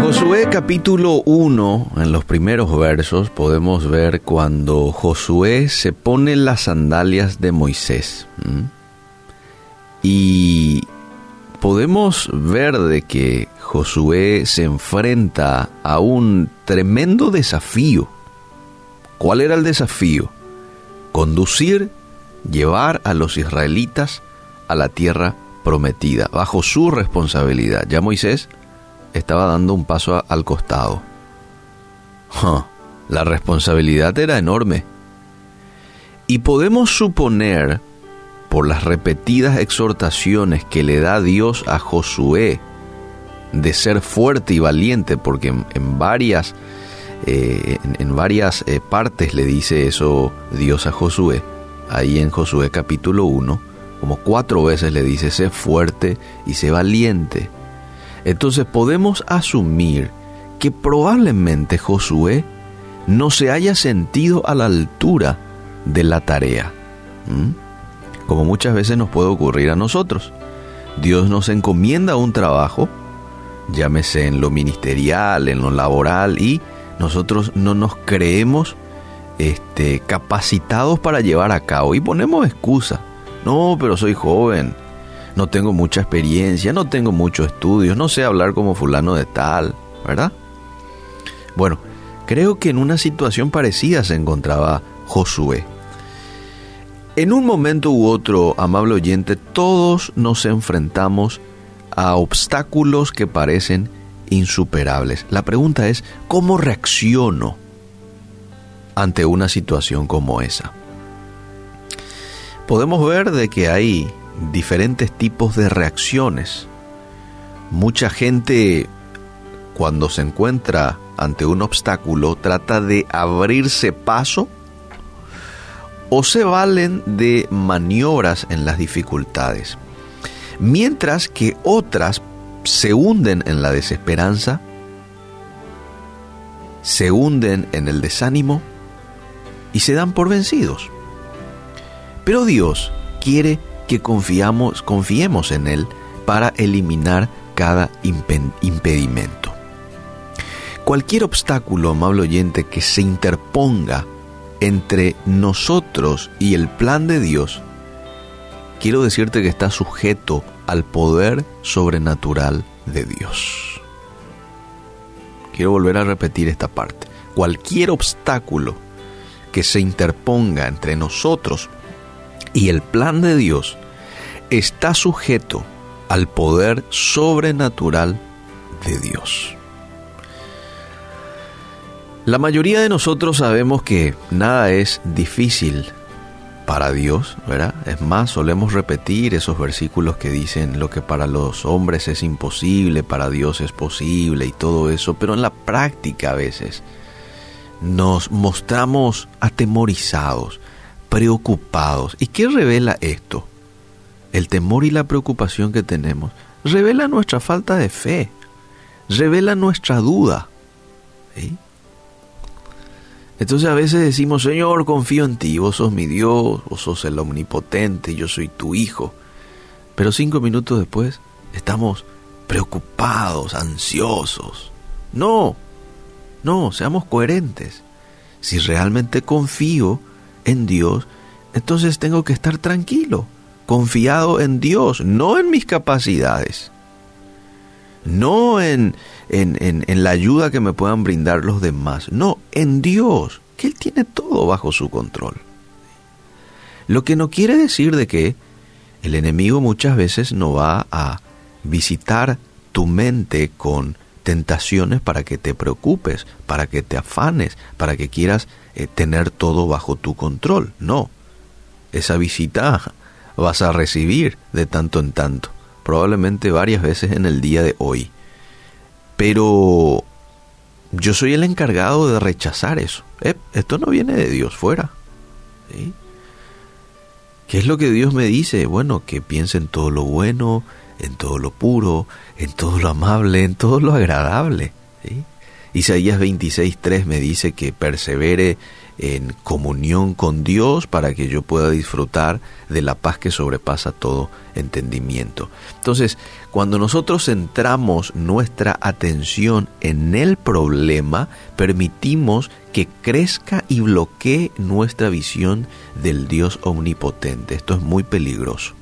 Josué capítulo 1, en los primeros versos, podemos ver cuando Josué se pone las sandalias de Moisés. Y podemos ver de que Josué se enfrenta a un tremendo desafío. ¿Cuál era el desafío? Conducir, llevar a los israelitas a la tierra prometida, bajo su responsabilidad. Ya Moisés estaba dando un paso al costado. la responsabilidad era enorme. Y podemos suponer, por las repetidas exhortaciones que le da Dios a Josué, de ser fuerte y valiente, porque en, varias, eh, en, varias eh, partes le dice eso Dios a Josué, ahí en Josué capítulo 1, como cuatro veces le dice, sé fuerte y sé valiente. Entonces podemos asumir que probablemente Josué no se haya sentido a la altura de la tarea, como muchas veces nos puede ocurrir a nosotros. Dios nos encomienda un trabajo, llámese en lo ministerial, en lo laboral, y nosotros no nos creemos este, capacitados para llevar a cabo y ponemos excusa. No, pero soy joven, no tengo mucha experiencia, no tengo muchos estudios, no sé hablar como fulano de tal, ¿verdad? Bueno, creo que en una situación parecida se encontraba Josué. En un momento u otro, amable oyente, todos nos enfrentamos a obstáculos que parecen insuperables. La pregunta es, ¿cómo reacciono ante una situación como esa? Podemos ver de que hay diferentes tipos de reacciones. Mucha gente cuando se encuentra ante un obstáculo trata de abrirse paso o se valen de maniobras en las dificultades, mientras que otras se hunden en la desesperanza, se hunden en el desánimo y se dan por vencidos. Pero Dios quiere que confiamos, confiemos en Él para eliminar cada impedimento. Cualquier obstáculo, amable oyente, que se interponga entre nosotros y el plan de Dios, quiero decirte que está sujeto al poder sobrenatural de Dios. Quiero volver a repetir esta parte. Cualquier obstáculo que se interponga entre nosotros y el plan de Dios está sujeto al poder sobrenatural de Dios. La mayoría de nosotros sabemos que nada es difícil para Dios, ¿verdad? Es más, solemos repetir esos versículos que dicen lo que para los hombres es imposible, para Dios es posible y todo eso, pero en la práctica a veces nos mostramos atemorizados, preocupados. ¿Y qué revela esto? El temor y la preocupación que tenemos revela nuestra falta de fe, revela nuestra duda. Entonces a veces decimos, Señor, confío en ti, vos sos mi Dios, vos sos el omnipotente, yo soy tu hijo. Pero cinco minutos después estamos preocupados, ansiosos. No, no, seamos coherentes. Si realmente confío, en Dios, entonces tengo que estar tranquilo, confiado en Dios, no en mis capacidades, no en, en, en, la ayuda que me puedan brindar los demás, no, en Dios, que Él tiene todo bajo su control. Lo que no quiere decir de que el enemigo muchas veces no va a visitar tu mente con tentaciones para que te preocupes, para que te afanes, para que quieras eh, tener todo bajo tu control. No, esa visita vas a recibir de tanto en tanto, probablemente varias veces en el día de hoy. Pero yo soy el encargado de rechazar eso. Eh, esto no viene de Dios fuera. ¿Qué es lo que Dios me dice? Bueno, que piense en todo lo bueno, en todo lo puro, en todo lo amable, en todo lo agradable. Isaías 26.3 me dice que persevere en comunión con Dios para que yo pueda disfrutar de la paz que sobrepasa todo entendimiento. Entonces, cuando nosotros centramos nuestra atención en el problema, permitimos que crezca y bloquee nuestra visión del Dios omnipotente. Esto es muy peligroso.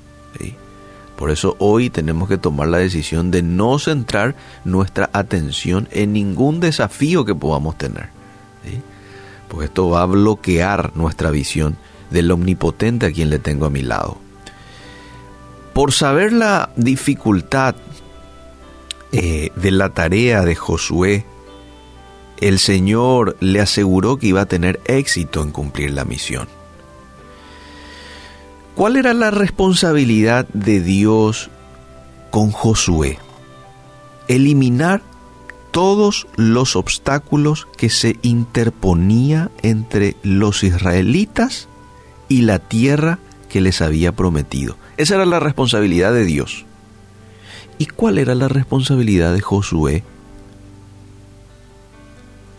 Por eso hoy tenemos que tomar la decisión de no centrar nuestra atención en ningún desafío que podamos tener. Porque esto va a bloquear nuestra visión del omnipotente a quien le tengo a mi lado. Por saber la dificultad eh, de la tarea de Josué, el Señor le aseguró que iba a tener éxito en cumplir la misión. ¿Cuál era la responsabilidad de Dios con Josué? Eliminar todos los obstáculos que se interponía entre los israelitas y la tierra que les había prometido. Esa era la responsabilidad de Dios. ¿Y cuál era la responsabilidad de Josué?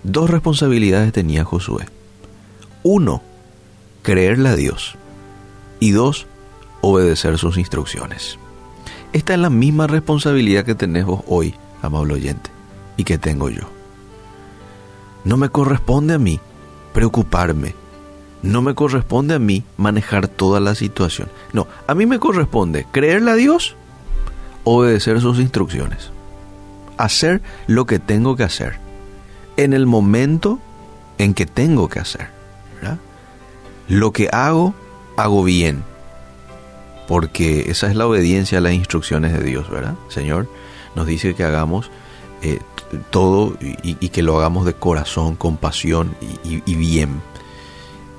Dos responsabilidades tenía Josué. Uno, creerle a Dios y dos, obedecer sus instrucciones. Esta es la misma responsabilidad que tenés vos hoy, amable oyente, y que tengo yo. No me corresponde a mí preocuparme. No me corresponde a mí manejar toda la situación. No, a mí me corresponde creerle a Dios, obedecer sus instrucciones, hacer lo que tengo que hacer, en el momento en que tengo que hacer. Lo que hago hago bien. Porque esa es la obediencia a las instrucciones de Dios, ¿verdad? Señor nos dice que hagamos eh, todo y, que lo hagamos de corazón, con pasión y, bien.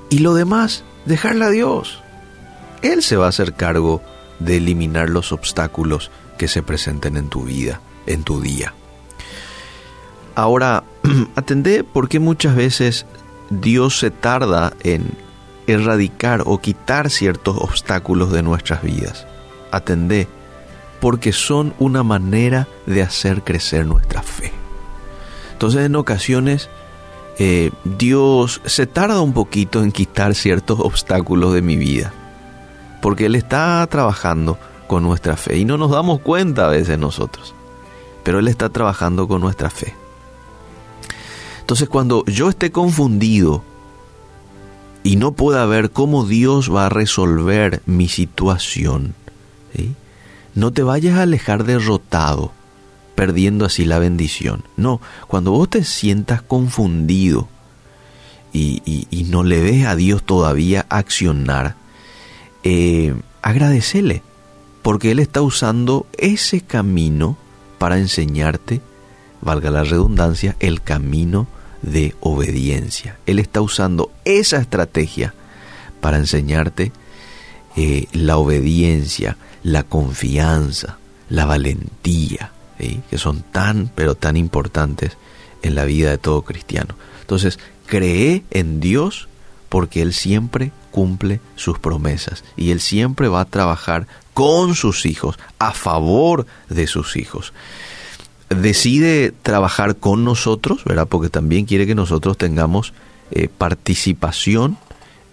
Y lo demás, dejarle a Dios. Él se va a hacer cargo de eliminar los obstáculos que se presenten en tu vida, en tu día. Ahora, atendé por qué muchas veces Dios se tarda en erradicar o quitar ciertos obstáculos de nuestras vidas. Atendé, porque son una manera de hacer crecer nuestra fe. Entonces en ocasiones eh, Dios se tarda un poquito en quitar ciertos obstáculos de mi vida, porque Él está trabajando con nuestra fe y no nos damos cuenta a veces nosotros, pero Él está trabajando con nuestra fe. Entonces cuando yo esté confundido y no pueda ver cómo Dios va a resolver mi situación, no te vayas a alejar derrotado, perdiendo así la bendición. No, cuando vos te sientas confundido y, no le ves a Dios todavía accionar, eh, agradecele, porque Él está usando ese camino para enseñarte, valga la redundancia, el camino de obediencia. Él está usando esa estrategia para enseñarte eh, la obediencia, la confianza, la valentía, que son tan, pero tan importantes en la vida de todo cristiano. Entonces, cree en Dios porque Él siempre cumple sus promesas y Él siempre va a trabajar con sus hijos, a favor de sus hijos decide trabajar con nosotros, ¿verdad? Porque también quiere que nosotros tengamos eh, participación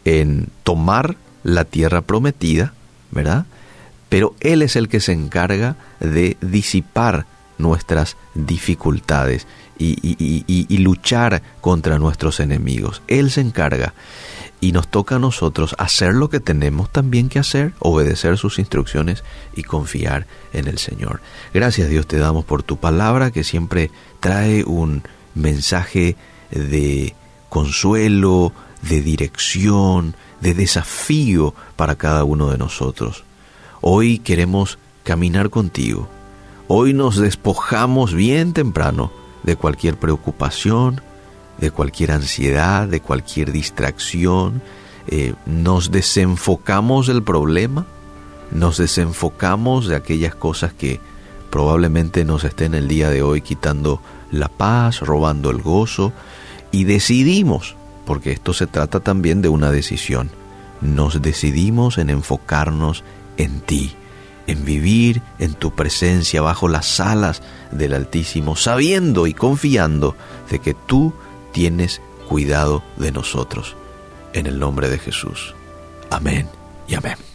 en tomar la tierra prometida, ¿verdad? Pero Él es el que se encarga de disipar nuestras dificultades y, y, luchar contra nuestros enemigos. Él se encarga y nos toca a nosotros hacer lo que tenemos también que hacer, obedecer sus instrucciones y confiar en el Señor. Gracias Dios te damos por tu palabra que siempre trae un mensaje de consuelo, de dirección, de desafío para cada uno de nosotros. Hoy queremos caminar contigo. Hoy nos despojamos bien temprano de cualquier preocupación, de cualquier ansiedad, de cualquier distracción, eh, nos desenfocamos del problema, nos desenfocamos de aquellas cosas que probablemente nos estén el día de hoy quitando la paz, robando el gozo, y decidimos, porque esto se trata también de una decisión, nos decidimos en enfocarnos en ti, en vivir en tu presencia bajo las alas del Altísimo, sabiendo y confiando de que tú tienes cuidado de nosotros. En el nombre de Jesús. Amén y amén.